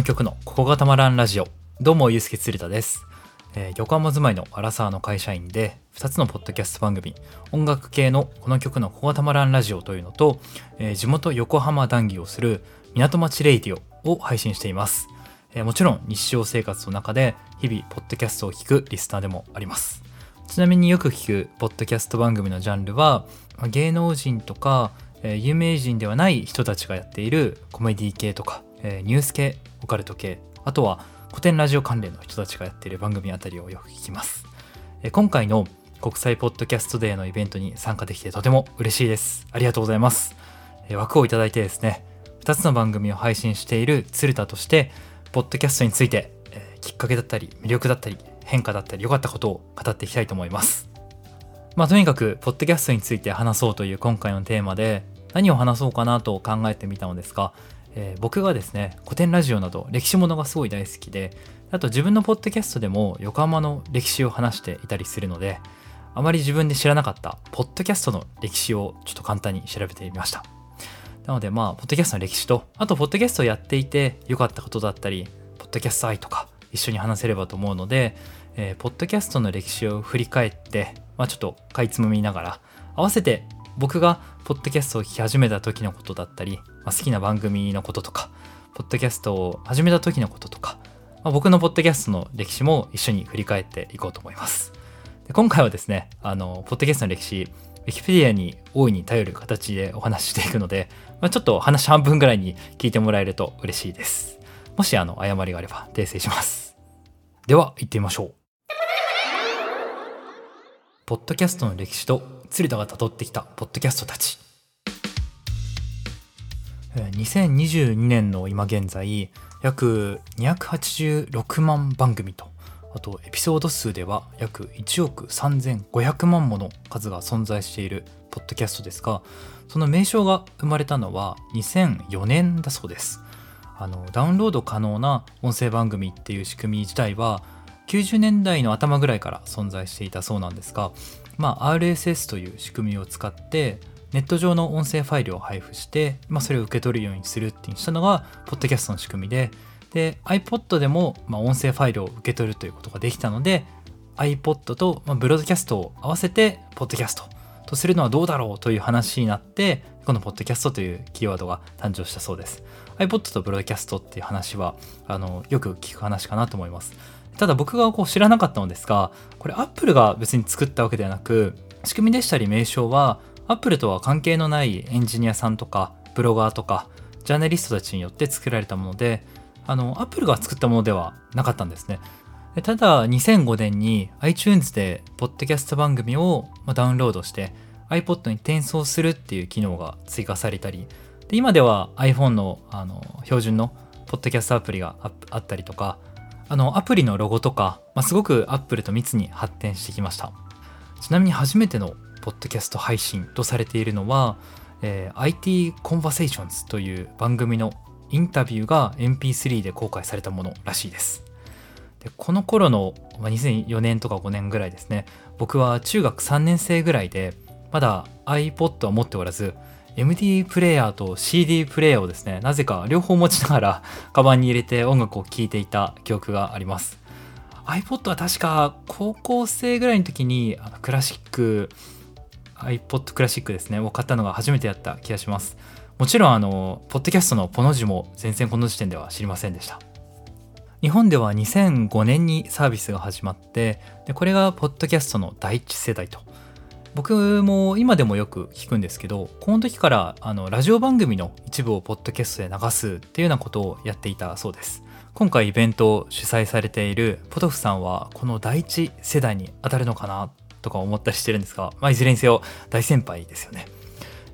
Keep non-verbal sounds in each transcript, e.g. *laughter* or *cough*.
の曲のここがたまらんラジオどうもゆうすけつるたです、えー横浜住まいのアラサーの会社員で2つのポッドキャスト番組音楽系のこの曲のここがたまらんラジオというのと、えー地元横浜談義をする港町レイディオを配信しています、えーもちろん日常生活の中で日々ポッドキャストを聞くリスナーでもあります。ちなみによく聞くポッドキャスト番組のジャンルは芸能人とか、有名人ではない人たちがやっているコメディ系とか、ニュース系オカルト系。あとは古典ラジオ関連の人たちがやっている番組あたりをよく聞きます、え今回の国際ポッドキャストデーのイベントに参加できてとても嬉しいです。ありがとうございます、え枠をいただいてですね2つの番組を配信している鶴田としてポッドキャストについて、えきっかけだったり魅力だったり変化だったり良かったことを語っていきたいと思います。まあとにかくポッドキャストについて話そうという今回のテーマで何を話そうかなと考えてみたのですが、えー僕がですね古典ラジオなど歴史ものがすごい大好きであと自分のポッドキャストでも横浜の歴史を話していたりするのであまり自分で知らなかったポッドキャストの歴史をちょっと簡単に調べてみました。なのでまあポッドキャストの歴史とあとポッドキャストをやっていて良かったことだったりポッドキャスト愛とか一緒に話せればと思うので、えーポッドキャストの歴史を振り返って、まあ、ちょっとかいつまみながら合わせて僕がポッドキャストを聞き始めた時のことだったり、まあ、好きな番組のこととかポッドキャストを始めた時のこととか、まあ、僕のポッドキャストの歴史も一緒に振り返っていこうと思います。で今回はですねあのポッドキャストの歴史ウィキペディアに大いに頼る形でお話ししていくので、まあ、ちょっと話半分ぐらいに聞いてもらえると嬉しいです。もしあの誤りがあれば訂正します。では行ってみましょう。ポッドキャストの歴史と鶴田が辿ってきたポッドキャストたち。2022年の今現在約286万番組とあとエピソード数では約1億3500万もの数が存在しているポッドキャストですがその名称が生まれたのは2004年だそうです。あのダウンロード可能な音声番組っていう仕組み自体は90年代の頭ぐらいから存在していたそうなんですが、まあ、RSS という仕組みを使ってネット上の音声ファイルを配布して、まあ、それを受け取るようにするってしたのがポッドキャストの仕組みで。で iPod でも、まあ、音声ファイルを受け取るということができたので iPod と、まあ、ブロードキャストを合わせてポッドキャストとするのはどうだろうという話になってこのポッドキャストというキーワードが誕生したそうです。iPod とブロードキャストっていう話はあのよく聞く話かなと思います。ただ僕がこう知らなかったのですがこれ Apple が別に作ったわけではなく仕組みでしたり名称は Apple とは関係のないエンジニアさんとかブロガーとかジャーナリストたちによって作られたものであの Apple が作ったものではなかったんですね。ただ2005年に iTunes でポッドキャスト番組をダウンロードして iPod に転送するっていう機能が追加されたりで今では iPhone のあの標準のポッドキャストアプリがああったりとかあのアプリのロゴとか、まあ、すごく Apple と密に発展してきました。ちなみに初めてのポッドキャスト配信とされているのは、えー IT Conversations という番組のインタビューが MP3 で公開されたものらしいです。でこの頃の、まあ、2004年とか5年ぐらいですね僕は中学3年生ぐらいでまだ iPod は持っておらず MD プレイヤーと CD プレイヤーをですねなぜか両方持ちながらカバンに入れて音楽を聴いていた記憶があります。iPod は確か高校生ぐらいの時にクラシック iPod クラシックですねを買ったのが初めてやった気がします。もちろんあのポッドキャストのポの字も全然この時点では知りませんでした。日本では2005年にサービスが始まってでこれがポッドキャストの第一世代と。僕も今でもよく聞くんですけどこの時からあのラジオ番組の一部をポッドキャストで流すっていうようなことをやっていたそうです。今回イベントを主催されているポトフさんはこの第一世代に当たるのかなとか思ったりしてるんですが、まあ、いずれにせよ大先輩ですよね。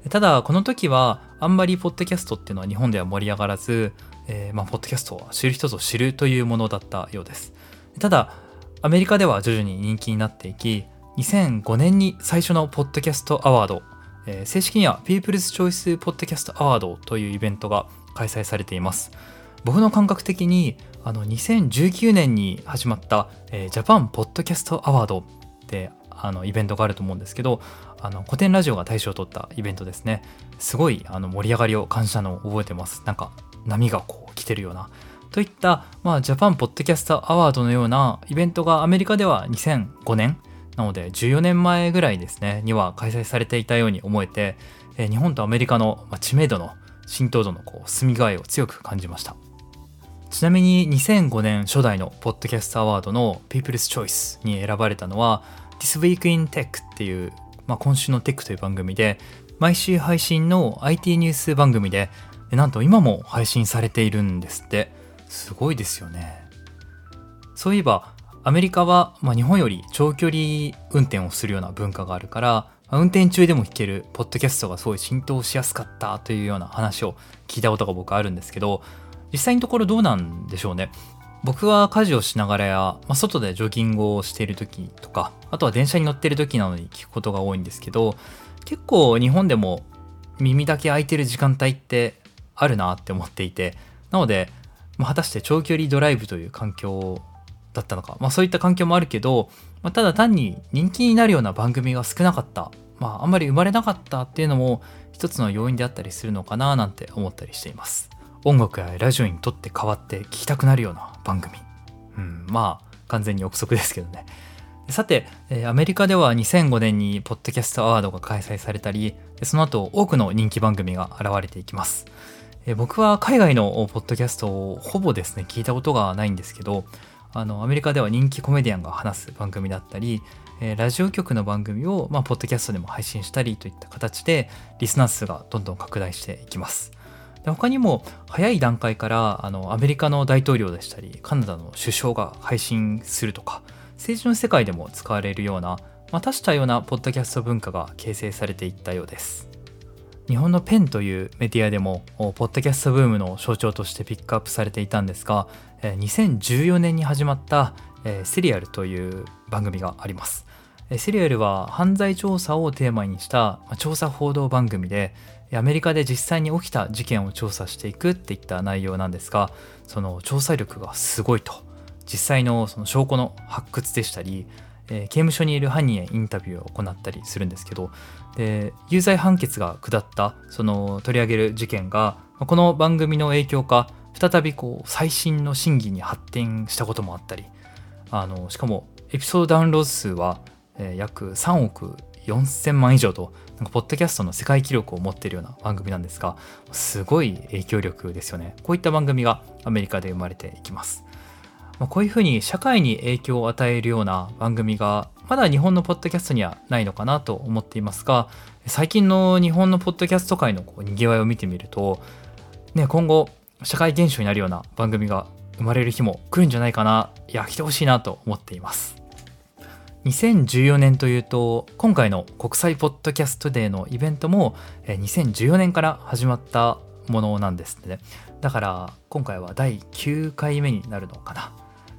ただこの時はあんまりポッドキャストっていうのは日本では盛り上がらず、えーまあ、ポッドキャストは知る人ぞ知るというものだったようです。ただアメリカでは徐々に人気になっていき2005年に最初のポッドキャストアワード、えー正式には People's Choice Podcast Award というイベントが開催されています。僕の感覚的にあの2019年に始まった、えー、ジャパンポッドキャストアワードってあのイベントがあると思うんですけどあの古典ラジオが大賞を取ったイベントですね。すごいあの盛り上がりを感じたのを覚えてます。なんか波がこう来てるような。といった、まあ、ジャパンポッドキャストアワードのようなイベントがアメリカでは2005年なので14年前ぐらいですねには開催されていたように思えて、え日本とアメリカのま知名度の浸透度のこう住み具合を強く感じました。ちなみに2005年初代のポッドキャストアワードの People's Choice に選ばれたのは This Week in Tech っていう、まあ、今週のテックという番組で毎週配信の IT ニュース番組でなんと今も配信されているんですって。すごいですよね。そういえばアメリカは、まあ、日本より長距離運転をするような文化があるから運転中でも聞けるポッドキャストがすごい浸透しやすかったというような話を聞いたことが僕あるんですけど実際のところどうなんでしょうね。僕は家事をしながらや、まあ、外でジョギングをしている時とかあとは電車に乗っている時なのに聞くことが多いんですけど結構日本でも耳だけ開いてる時間帯ってあるなって思っていてなので、まあ、果たして長距離ドライブという環境だったのか、まあ、そういった環境もあるけど、まあ、ただ単に人気になるような番組が少なかった、まあ、あんまり生まれなかったっていうのも一つの要因であったりするのかななんて思ったりしています。音楽やラジオにとって変わって聴きたくなるような番組。うんまあ完全に憶測ですけどね。さて、アメリカでは2005年にポッドキャストアワードが開催されたりその後多くの人気番組が現れていきます。僕は海外のポッドキャストをほぼですね聞いたことがないんですけどあのアメリカでは人気コメディアンが話す番組だったり、えー、ラジオ局の番組を、まあ、ポッドキャストでも配信したりといった形でリスナー数がどんどん拡大していきます。で他にも早い段階からあのアメリカの大統領でしたりカナダの首相が配信するとか政治の世界でも使われるような、まあ、多種多様なポッドキャスト文化が形成されていったようです。日本のペンというメディアでもポッドキャストブームの象徴としてピックアップされていたんですが2014年に始まったセリアルという番組があります。セリアルは犯罪調査をテーマにした調査報道番組でアメリカで実際に起きた事件を調査していくっていった内容なんですがその調査力がすごいと。実際のその証拠の発掘でしたり刑務所にいる犯人へインタビューを行ったりするんですけどで有罪判決が下ったその取り上げる事件がこの番組の影響か再びこう最新の審議に発展したこともあったりあのしかもエピソードダウンロード数は、えー、約3億4000万以上となんかポッドキャストの世界記録を持っているような番組なんですがすごい影響力ですよね。こういった番組がアメリカで生まれていきます、まあ、こういうふうに社会に影響を与えるような番組がまだ日本のポッドキャストにはないのかなと思っていますが最近の日本のポッドキャスト界のこうにぎわいを見てみると、ね、今後社会現象になるような番組が生まれる日も来るんじゃないかな。いや来てほしいなと思っています。2014年というと今回の国際ポッドキャストデーのイベントも2014年から始まったものなんですね。だから今回は第9回目になるのかな。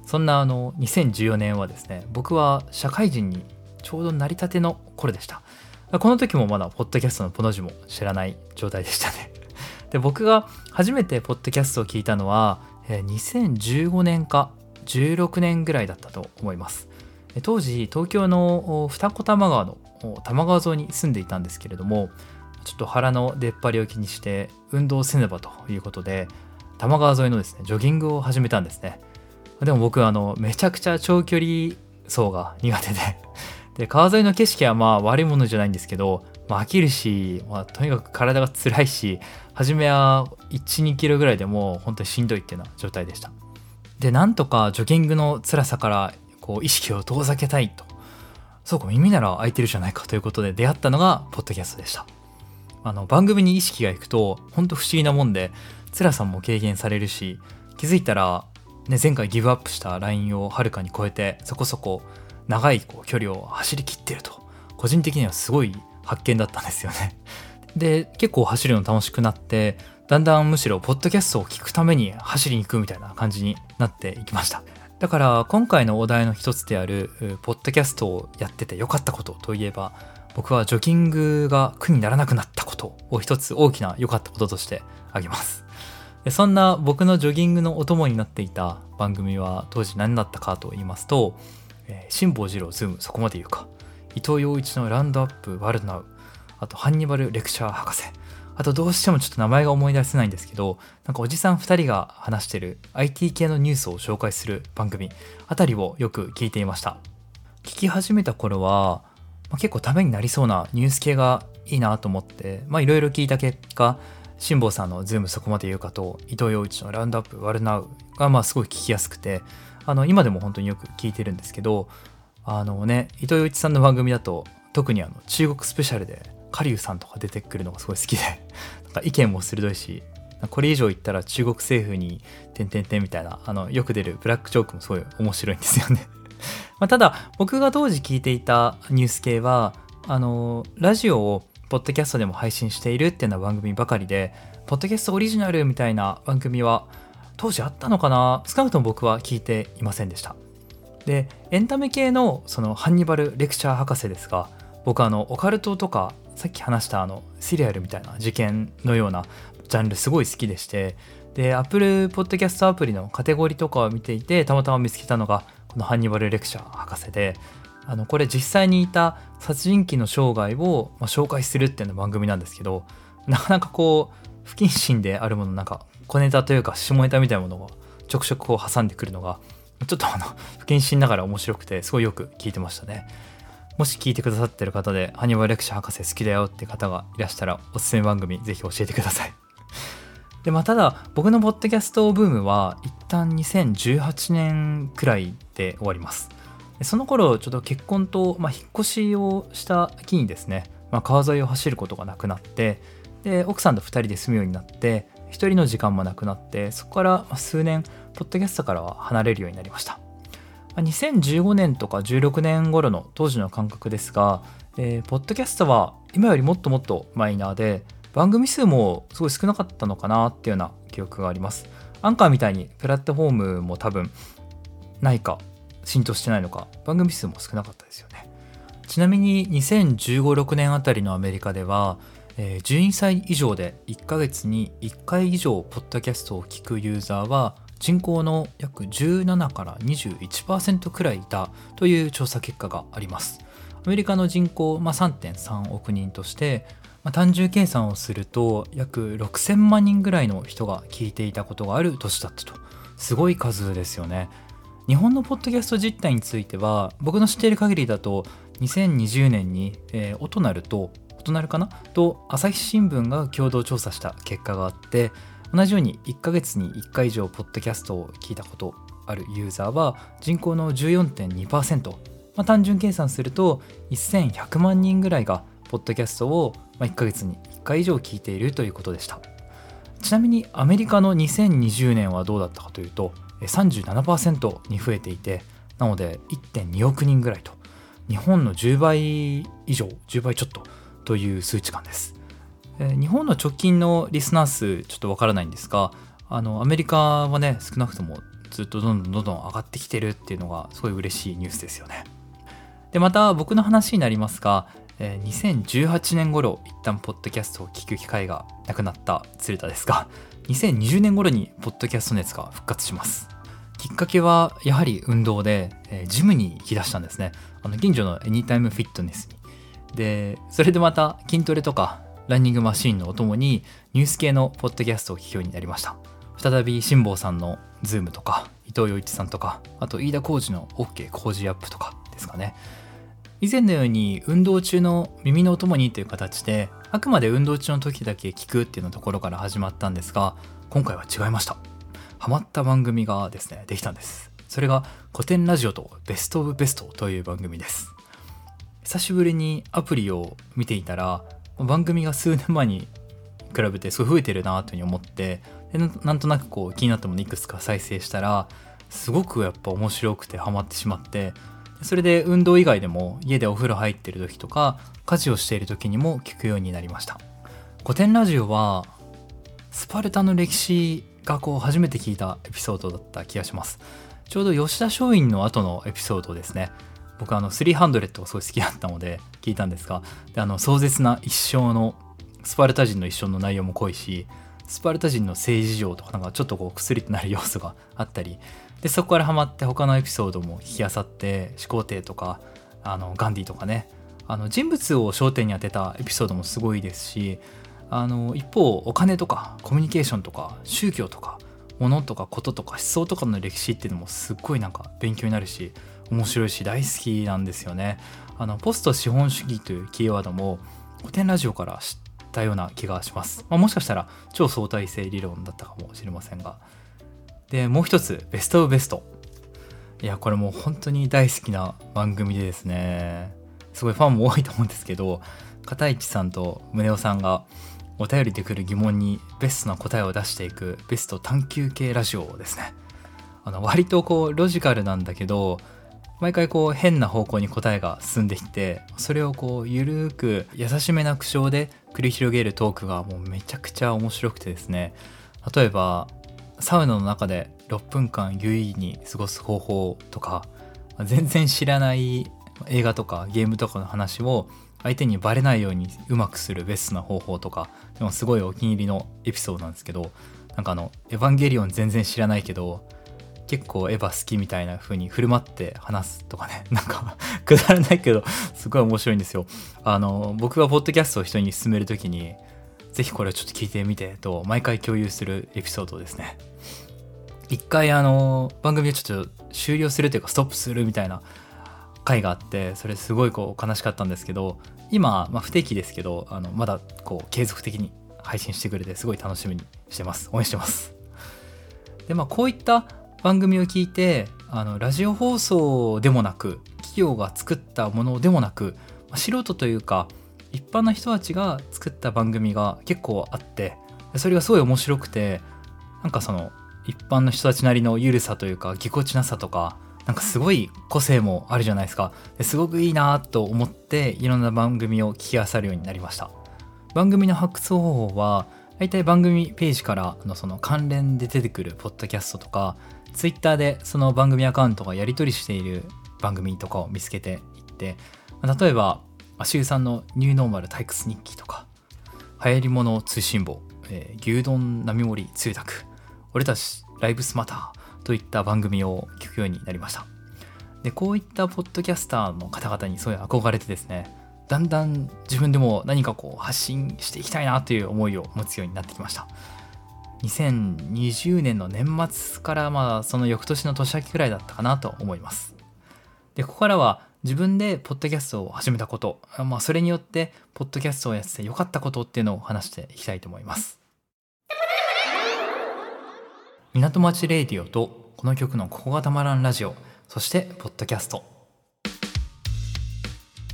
そんなあの2014年はですね僕は社会人にちょうど成り立ての頃でした。この時もまだポッドキャストのポの字も知らない状態でしたね。*laughs* で僕が初めてポッドキャストを聞いたのは2015年か16年ぐらいだったと思います。当時東京の二子玉川の多摩川沿いに住んでいたんですけれどもちょっと腹の出っ張りを気にして運動せねばということで多摩川沿いのですねジョギングを始めたんですね。でも僕あのめちゃくちゃ長距離走が苦手で。で川沿いの景色はまあ悪いものじゃないんですけど、まあ、飽きるし、まあ、とにかく体が辛いし初めは12キロぐらいでもう本当にしんどいっていうような状態でした。でなんとかジョギングの辛さからこう意識を遠ざけたいと。そうか耳なら開いてるじゃないかということで出会ったのがポッドキャストでした。あの番組に意識がいくと本当不思議なもんで辛さも軽減されるし気づいたら、ね、前回ギブアップしたラインをはるかに超えてそこそこ長いこう距離を走りきってると。個人的にはすごい発見だったんですよね。で結構走るの楽しくなってだんだんむしろポッドキャストを聞くために走りに行くみたいな感じになっていきました。だから今回のお題の一つであるポッドキャストをやっててよかったことといえば僕はジョギングが苦にならなくなったことを一つ大きな良かったこととしてあげます。*laughs* そんな僕のジョギングのお供になっていた番組は当時何だったかと言いますと辛坊治郎ズームそこまで言うか。伊藤洋一の Round Up World Now。あとハンニバルレクター博士、あとどうしてもちょっと名前が思い出せないんですけどなんかおじさん2人が話してる IT 系のニュースを紹介する番組あたりをよく聞いていました。聞き始めた頃は、まあ、結構ためになりそうなニュース系がいいなと思っていろいろ聞いた結果辛坊さんのズームそこまで言うかと伊藤洋一のラウンドアップワルナウがまあすごい聞きやすくてあの今でも本当によく聞いてるんですけどあのね伊藤洋一さんの番組だと特にあの中国スペシャルでカリュウさんとか出てくるのがすごい好きで *laughs* なんか意見も鋭いしこれ以上言ったら中国政府に「てんてんてん」みたいなあのよく出るブラックジョークもすごい面白いんですよね。*laughs* まあただ僕が当時聞いていたニュース系はあのラジオをポッドキャストでも配信しているっていうような番組ばかりでポッドキャストオリジナルみたいな番組は当時あったのかな？少なくとも僕は聞いていませんでした。でエンタメ系のそのハンニバルレクチャー博士ですが僕あのオカルトとかさっき話したあのシリアルみたいな事件のようなジャンルすごい好きでしてで Apple Podcast アプリのカテゴリーとかを見ていてたまたま見つけたのがこのハンニバルレクチャー博士であのこれ実際にいた殺人鬼の生涯を、ま、紹介するっていうの番組なんですけどなかなかこう不謹慎であるものなんか小ネタというか下ネタみたいなものがちょくちょくこう挟んでくるのがちょっとあの不謹慎ながら面白くてすごいよく聞いてましたね。もし聞いてくださってる方でハニバルレクチャ博士好きだよって方がいらしたらおすすめ番組ぜひ教えてください。*laughs* でまあただ僕のポッドキャストブームは一旦2018年くらいで終わります。その頃ちょっと結婚と、まあ、引っ越しをした木にですね、まあ、川沿いを走ることがなくなってで奥さんと2人で住むようになって1人の時間もなくなってそこから数年ポッドキャストからは離れるようになりました。2015年とか16年頃の当時の感覚ですが、えー、ポッドキャストは今よりもっともっとマイナーで番組数もすごい少なかったのかなっていうような記憶があります。アンカーみたいにプラットフォームも多分ないか浸透してないのか番組数も少なかったですよね。ちなみに2015-6年あたりのアメリカではえー、12歳以上で1ヶ月に1回以上ポッドキャストを聞くユーザーは人口の約17から21%くらいいたという調査結果があります。アメリカの人口、まあ、3.3億人として、まあ、単純計算をすると約6000万人ぐらいの人が聞いていたことがある年だったと。すごい数ですよね。日本のポッドキャスト実態については僕の知っている限りだと2020年に、えー、音なると異なるかな？と朝日新聞が共同調査した結果があって同じように1ヶ月に1回以上ポッドキャストを聞いたことあるユーザーは人口の14.2%、まあ、単純計算すると1100万人ぐらいがポッドキャストを1ヶ月に1回以上聞いているということでした。ちなみにアメリカの2020年はどうだったかというと37%に増えていてなので1.2億人ぐらいと。日本の10倍以上10倍ちょっとという数値感です。日本の直近のリスナー数ちょっとわからないんですがあのアメリカはね少なくともずっとどんどんどんどん上がってきてるっていうのがすごい嬉しいニュースですよね。でまた僕の話になりますが、え2018年頃一旦ポッドキャストを聞く機会がなくなった鶴田ですが2020年頃にポッドキャスト熱が復活します。きっかけはやはり運動で、ジムに行き出したんですね。あの近所のエニタイムフィットネスにでそれでまた筋トレとかランニングマシーンのお供にニュース系のポッドキャストを聞くようになりました。再び辛坊さんのズームとか伊藤洋一さんとかあと飯田浩二の OK 工事アップとかですかね。以前のように運動中の耳のお供にという形であくまで運動中の時だけ聞くっていうのところから始まったんですが今回は違いました。ハマった番組がですねできたんです。それがコテンラジオと Best of Best という番組です。久しぶりにアプリを見ていたら番組が数年前に比べてすごい増えてるなというふうに思ってでなんとなくこう気になったものいくつか再生したらすごくやっぱ面白くてハマってしまってそれで運動以外でも家でお風呂入ってる時とか家事をしている時にも聞くようになりました。古典ラジオはスパルタの歴史がこう初めて聞いたエピソードだった気がします。ちょうど吉田松陰の後のエピソードですね。僕あの300がすごい好きだったので聞いたんですがであの壮絶な一生のスパルタ人の一生の内容も濃いしスパルタ人の政治上とかなんかちょっとこう薬となる要素があったりでそこからハマって他のエピソードも引きあさって始皇帝とかあのガンディとかねあの人物を焦点に当てたエピソードもすごいですしあの一方お金とかコミュニケーションとか宗教とか物とかこととか思想とかの歴史っていうのもすっごいなんか勉強になるし面白いし大好きなんですよね。あのポスト資本主義というキーワードも古典ラジオから知ったような気がします。まあ、もしかしたら超相対性理論だったかもしれませんが。でもう一つベストオブベスト。いやこれもう本当に大好きな番組でですねすごいファンも多いと思うんですけど片市さんと宗男さんがお便りで来る疑問にベストな答えを出していくベスト探求系ラジオですね。あの割とこうロジカルなんだけど毎回こう変な方向に答えが進んでいってそれをこうゆるく優しめな口調で繰り広げるトークがもうめちゃくちゃ面白くてですね。例えばサウナの中で6分間有意義に過ごす方法とか全然知らない映画とかゲームとかの話を相手にバレないようにうまくするベストな方法とかでもすごいお気に入りのエピソードなんですけどなんかあの「エヴァンゲリオン」全然知らないけど結構エヴァ好きみたいな風に振る舞って話すとかね。*laughs* なんかくだらないけどすごい面白いんですよ。あの僕がポッドキャストを人に勧める時にぜひこれをちょっと聞いてみてと毎回共有するエピソードですね。一回あの番組をちょっと終了するというかストップするみたいな回があってそれすごいこう悲しかったんですけど今、まあ、不定期ですけどあのまだこう継続的に配信してくれてすごい楽しみにしてます。応援してます。でまあこういった番組を聞いてあのラジオ放送でもなく企業が作ったものでもなく、素人というか一般の人たちが作った番組が結構あってそれがすごい面白くてなんかその一般の人たちなりの緩さというかぎこちなさとかなんかすごい個性もあるじゃないですか。すごくいいなと思っていろんな番組を聞きあさるようになりました。番組の発掘方法は大体番組ページからのその関連で出てくるポッドキャストとか Twitter でその番組アカウントがやり取りしている番組とかを見つけていって例えば足湯さんのニューノーマル退屈日記とか流行り物通信簿、えー、牛丼並盛つゆだく俺たちライブスマターといった番組を聞くようになりました。でこういったポッドキャスターの方々にそういう憧れてですねだんだん自分でも何かこう発信していきたいなという思いを持つようになってきました。2020年の年末からまあその翌年の年明けくらいだったかなと思います。でここからは自分でポッドキャストを始めたこと、まあ、それによってポッドキャストをやってよかったことっていうのを話していきたいと思います。港町レイディオとこの曲のここがたまらんラジオそしてポッドキャスト。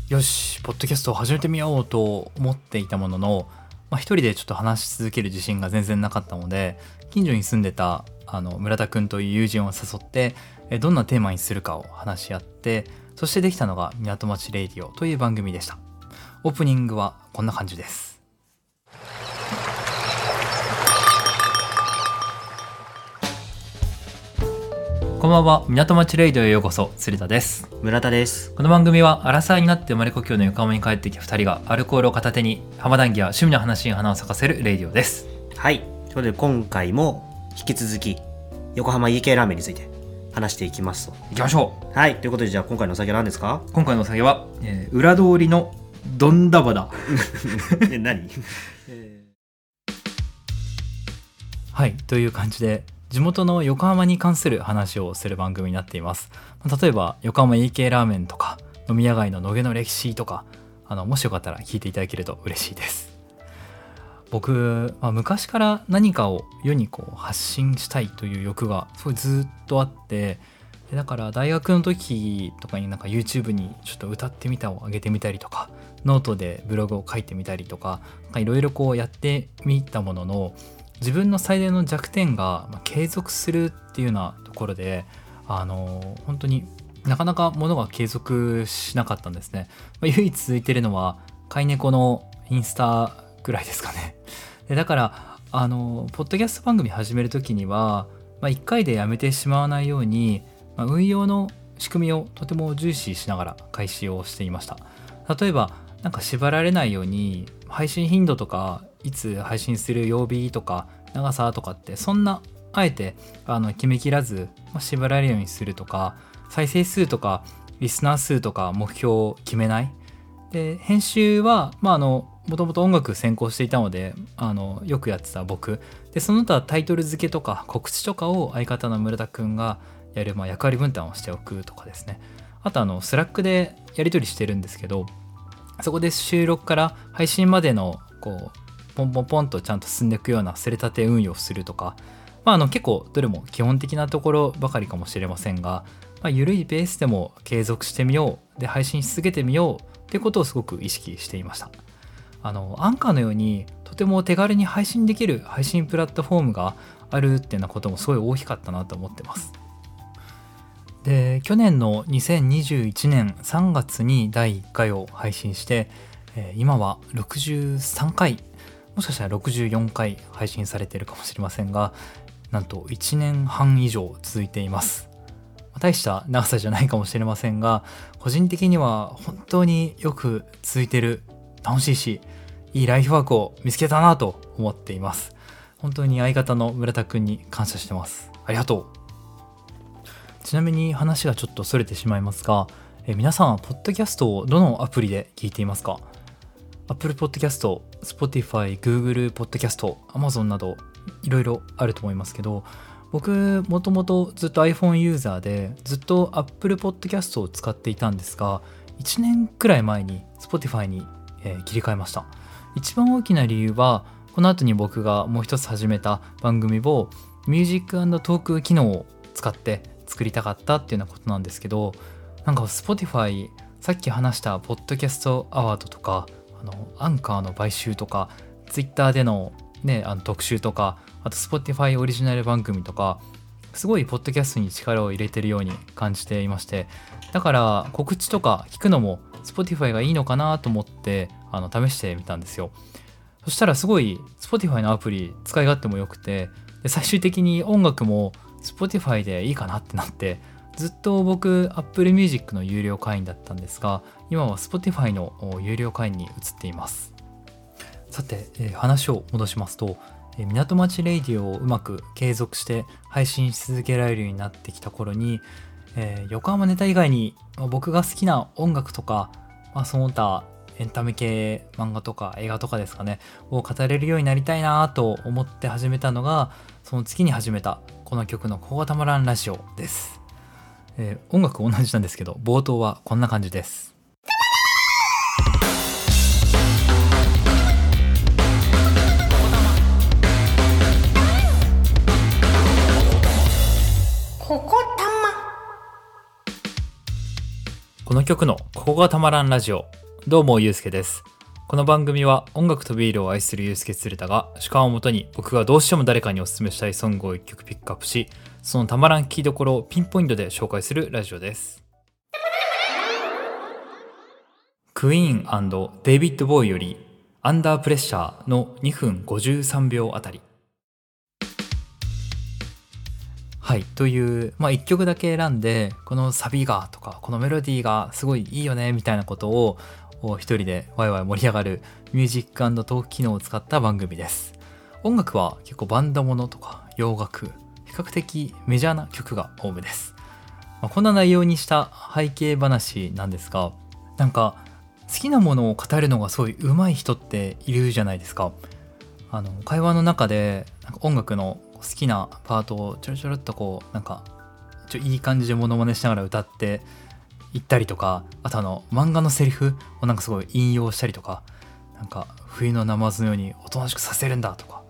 よしポッドキャストを始めてみようと思っていたものの、まあ、一人でちょっと話し続ける自信が全然なかったので近所に住んでたあの村田くんという友人を誘ってどんなテーマにするかを話し合ってそしてできたのが港町レイディオという番組でした。オープニングはこんな感じです。こんばんは。港町レイドへようこそ。鶴田です。村田です。この番組はアラサーになって生まれ故郷の横浜に帰ってきた2人がアルコールを片手に浜談義や趣味の話に花を咲かせるレイディオです。はい。ということで今回も引き続き横浜家系ラーメンについて話していきますと。いきましょう。はい。ということでじゃあ今回のお酒は何ですか？今回のお酒は、えー、裏通りのどんだばだ。*laughs* え何、*laughs* はい。という感じで地元の横浜に関する話をする番組になっています。例えば横浜 EK ラーメンとか飲み屋街の野毛の歴史とかあのもしよかったら聞いていただけると嬉しいです。僕、まあ、昔から何かを世にこう発信したいという欲がすごいずっとあってでだから大学の時とかになんか YouTube にちょっと歌ってみたを上げてみたりとかノートでブログを書いてみたりとかいろいろこうやってみたものの自分の最大の弱点が、継続するっていうようなところであの本当になかなかものが継続しなかったんですね、まあ、唯一続いてるのは飼い猫のインスタぐらいですかね。*laughs* でだからあのポッドキャスト番組始める時には、まあ、1回でやめてしまわないように、まあ、運用の仕組みをとても重視しながら開始をしていました。例えばなんか縛られないように配信頻度とかいつ配信する曜日とか長さとかってそんなあえてあの決めきらず、まあ、縛られるようにするとか再生数とかリスナー数とか目標を決めない。で編集は、まあ、あのもともと音楽専攻していたのであのよくやってた僕。でその他タイトル付けとか告知とかを相方の村田くんがやる、まあ、役割分担をしておくとかですね。あとあの Slack でやり取りしてるんですけどそこで収録から配信までのこうポンポンポンとちゃんと進んでいくようなスレ立て運用するとか、まあ、あの結構どれも基本的なところばかりかもしれませんが、まあ、緩いベースでも継続してみようで配信し続けてみようってことをすごく意識していました。あのアンカーのようにとても手軽に配信できる配信プラットフォームがあるっていうなこともすごい大きかったなと思ってます。で去年の2021年3月に第1回を配信して今は63回もしかしたら64回配信されているかもしれませんがなんと1年半以上続いています。大した長さじゃないかもしれませんが個人的には本当によく続いてる楽しいしいいライフワークを見つけたなと思っています。本当に相方の村田くんに感謝してます。ありがとう。ちなみに話がちょっとそれてしまいますが、え皆さんはポッドキャストをどのアプリで聞いていますか？Apple Podcast、Spotify、Google Podcast、Amazon などいろいろあると思いますけど僕もともとずっと iPhone ユーザーでずっと Apple Podcast を使っていたんですが1年くらい前に Spotify に、えー、切り替えました。一番大きな理由はこの後に僕がもう一つ始めた番組をMusic + Talk 機能を使って作りたかったっていうようなことなんですけどなんか Spotify さっき話したポッドキャストアワードとかのアンカーの買収とか Twitter での,、ね、あの特集とかあと Spotify オリジナル番組とかすごいポッドキャストに力を入れてるように感じていましてだから告知とか聞くのも Spotify がいいのかなと思ってあの試してみたんですよ。そしたらすごい Spotify のアプリ使い勝手も良くてで最終的に音楽も Spotify でいいかなってなってずっと僕 Apple Music の有料会員だったんですが今は Spotify の有料会員に移っています。さて、え、話を戻しますと、え、港町レイディオをうまく継続して配信し続けられるようになってきた頃に、えー、横浜ネタ以外に、まあ、僕が好きな音楽とか、まあ、その他エンタメ系漫画とか映画とかですかねを語れるようになりたいなと思って始めたのがその月に始めたこの曲の「ここがたまらんラジオ」です、えー、音楽同じなんですけど冒頭はこんな感じです。ここたま。この曲の「ここがたまらんラジオ」どうもゆうすけです。この番組は音楽とビールを愛するユースケツルタが主観をもとに僕がどうしても誰かにお勧めしたいソングを一曲ピックアップしそのたまらん聴きどころをピンポイントで紹介するラジオですクイーンデイビッド・ボーイよりアンダープレッシャーの2分53秒あたりはいという、まあ、1曲だけ選んでこのサビがとかこのメロディーがすごいいいよねみたいなことを一人でワイワイ盛り上がる Music + Talk 機能を使った番組です。音楽は結構バンドものとか洋楽、比較的メジャーな曲が多めです。まあ、こんな内容にした背景話なんですが、なんか好きなものを語るのがすごい上手い人っているじゃないですか。あの会話の中でなんか音楽の好きなパートをちょろちょろっとこうなんかちょいい感じでモノマネしながら歌って言ったりとかあとあの漫画のセリフをなんかすごい引用したりとかなんか冬のナマズのようにおとなしくさせるんだとか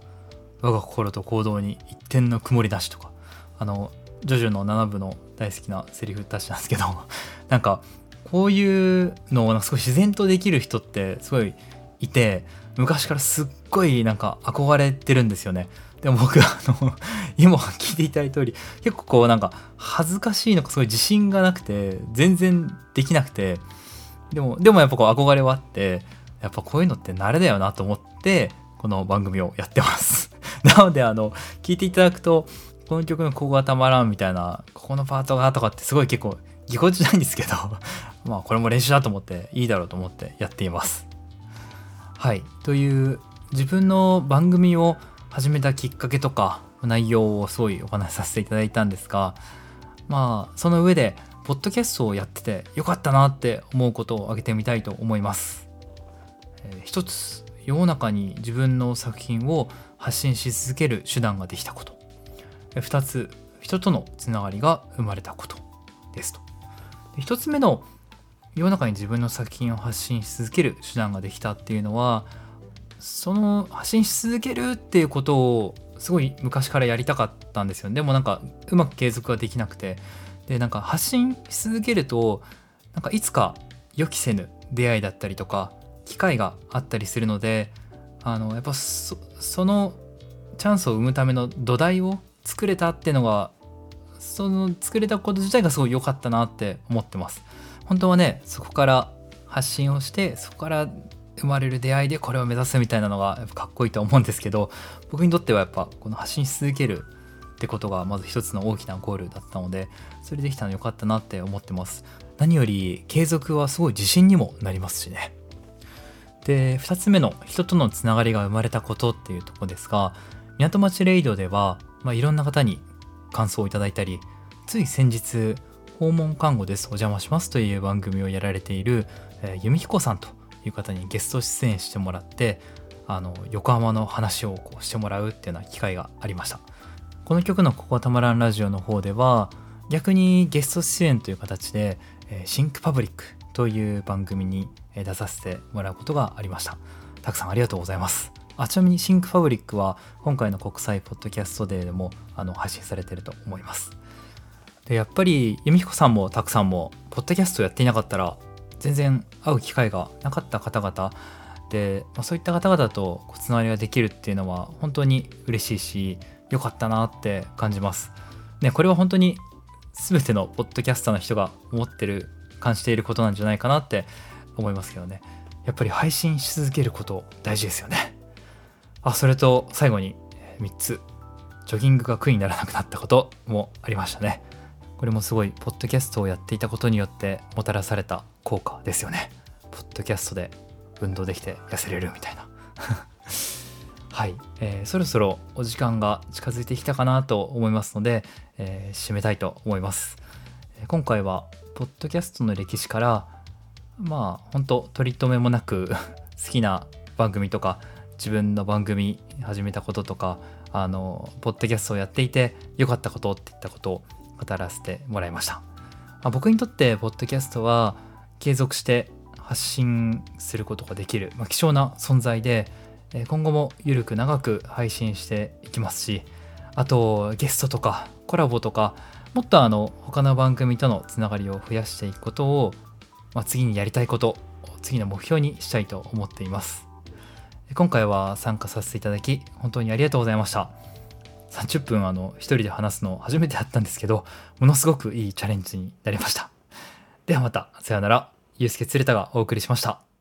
我が心と行動に一点の曇りなしとかあのジョジョの7部の大好きなセリフたちなんですけど *laughs* なんかこういうのをなんかすごい自然とできる人ってすごいいて昔からすっごいなんか憧れてるんですよね。でも僕あの *laughs* 今聞いていただいた通り結構こうなんか恥ずかしいのかすごい自信がなくて全然できなくてでもでもやっぱこう憧れはあってやっぱこういうのって慣れだよなと思ってこの番組をやってます。*laughs* なのであの聞いていただくとこの曲のここがたまらんみたいなここのパートがとかってすごい結構ぎこちないんですけど *laughs* まあこれも練習だと思っていいだろうと思ってやっています。はい。という自分の番組を始めたきっかけとか内容をすごいお話しさせていただいたんですがまあその上でポッドキャストをやっててよかったなって思うことを挙げてみたいと思います、えー、一つ世の中に自分の作品を発信し続ける手段ができたこと。2つ人とのつながりが生まれたことですと。1つ目の世の中に自分の作品を発信し続ける手段ができたっていうのはその発信し続けるっていうことをすごい昔からやりたかったんですよでもなんかうまく継続ができなくて。でなんか発信し続けるとなんかいつか予期せぬ出会いだったりとか機会があったりするのであのやっぱそのチャンスを生むための土台を作れたっていうのがその作れたこと自体がすごい良かったなって思ってます。本当はねそこから発信をしてそこから生まれる出会いでこれを目指すみたいなのがやっぱかっこいいと思うんですけど僕にとってはやっぱこの発信し続けるってことがまず一つの大きなゴールだったのでそれできたの良かったなって思ってます。何より継続はすごい自信にもなりますしね。で2つ目の人とのつながりが生まれたことっていうとこですが港町レイドでは、まあ、いろんな方に感想をいただいたりつい先日訪問看護ですお邪魔しますという番組をやられている、えー、由美彦さんという方にゲスト出演してもらってあの横浜の話をこうしてもらうっていうような機会がありました。この曲の「ここはたまらんラジオ」の方では逆にゲスト出演という形でえ「シンクパブリック」という番組に出させてもらうことがありました。たくさんありがとうございます。あちなみにシンクファブリックは今回の国際ポッドキャストデーでもあの配信されてると思います。でやっぱり由美彦さんもたくさんもポッドキャストやっていなかったら全然会う機会がなかった方々で、まあ、そういった方々とつながりができるっていうのは本当に嬉しいし良かったなって感じます。ねこれは本当に全てのポッドキャスターの人が思ってる感じていることなんじゃないかなって思いますけどね。やっぱり配信し続けること大事ですよね。あそれと最後に3つ。ジョギングが苦にならなくなったこともありましたね。これもすごいポッドキャストをやっていたことによってもたらされた効果ですよね。ポッドキャストで運動できて痩せれるみたいな。*laughs* はい、えー、そろそろお時間が近づいてきたかなと思いますので、えー、締めたいと思います。今回はポッドキャストの歴史からまあ本当取り留めもなく *laughs* 好きな番組とか自分の番組始めたこととかあのポッドキャストをやっていて良かったことっていったことを語らせてもらいました、まあ、僕にとってポッドキャストは継続して発信することができる、まあ、貴重な存在で今後もゆるく長く配信していきますしあとゲストとかコラボとかもっとあの他の番組とのつながりを増やしていくことを、まあ、次にやりたいこと次の目標にしたいと思っています。今回は参加させていただき本当にありがとうございました。30分あの一人で話すの初めてやったんですけどものすごくいいチャレンジになりました。ではまたさようなら。ゆうすけつれたがお送りしました。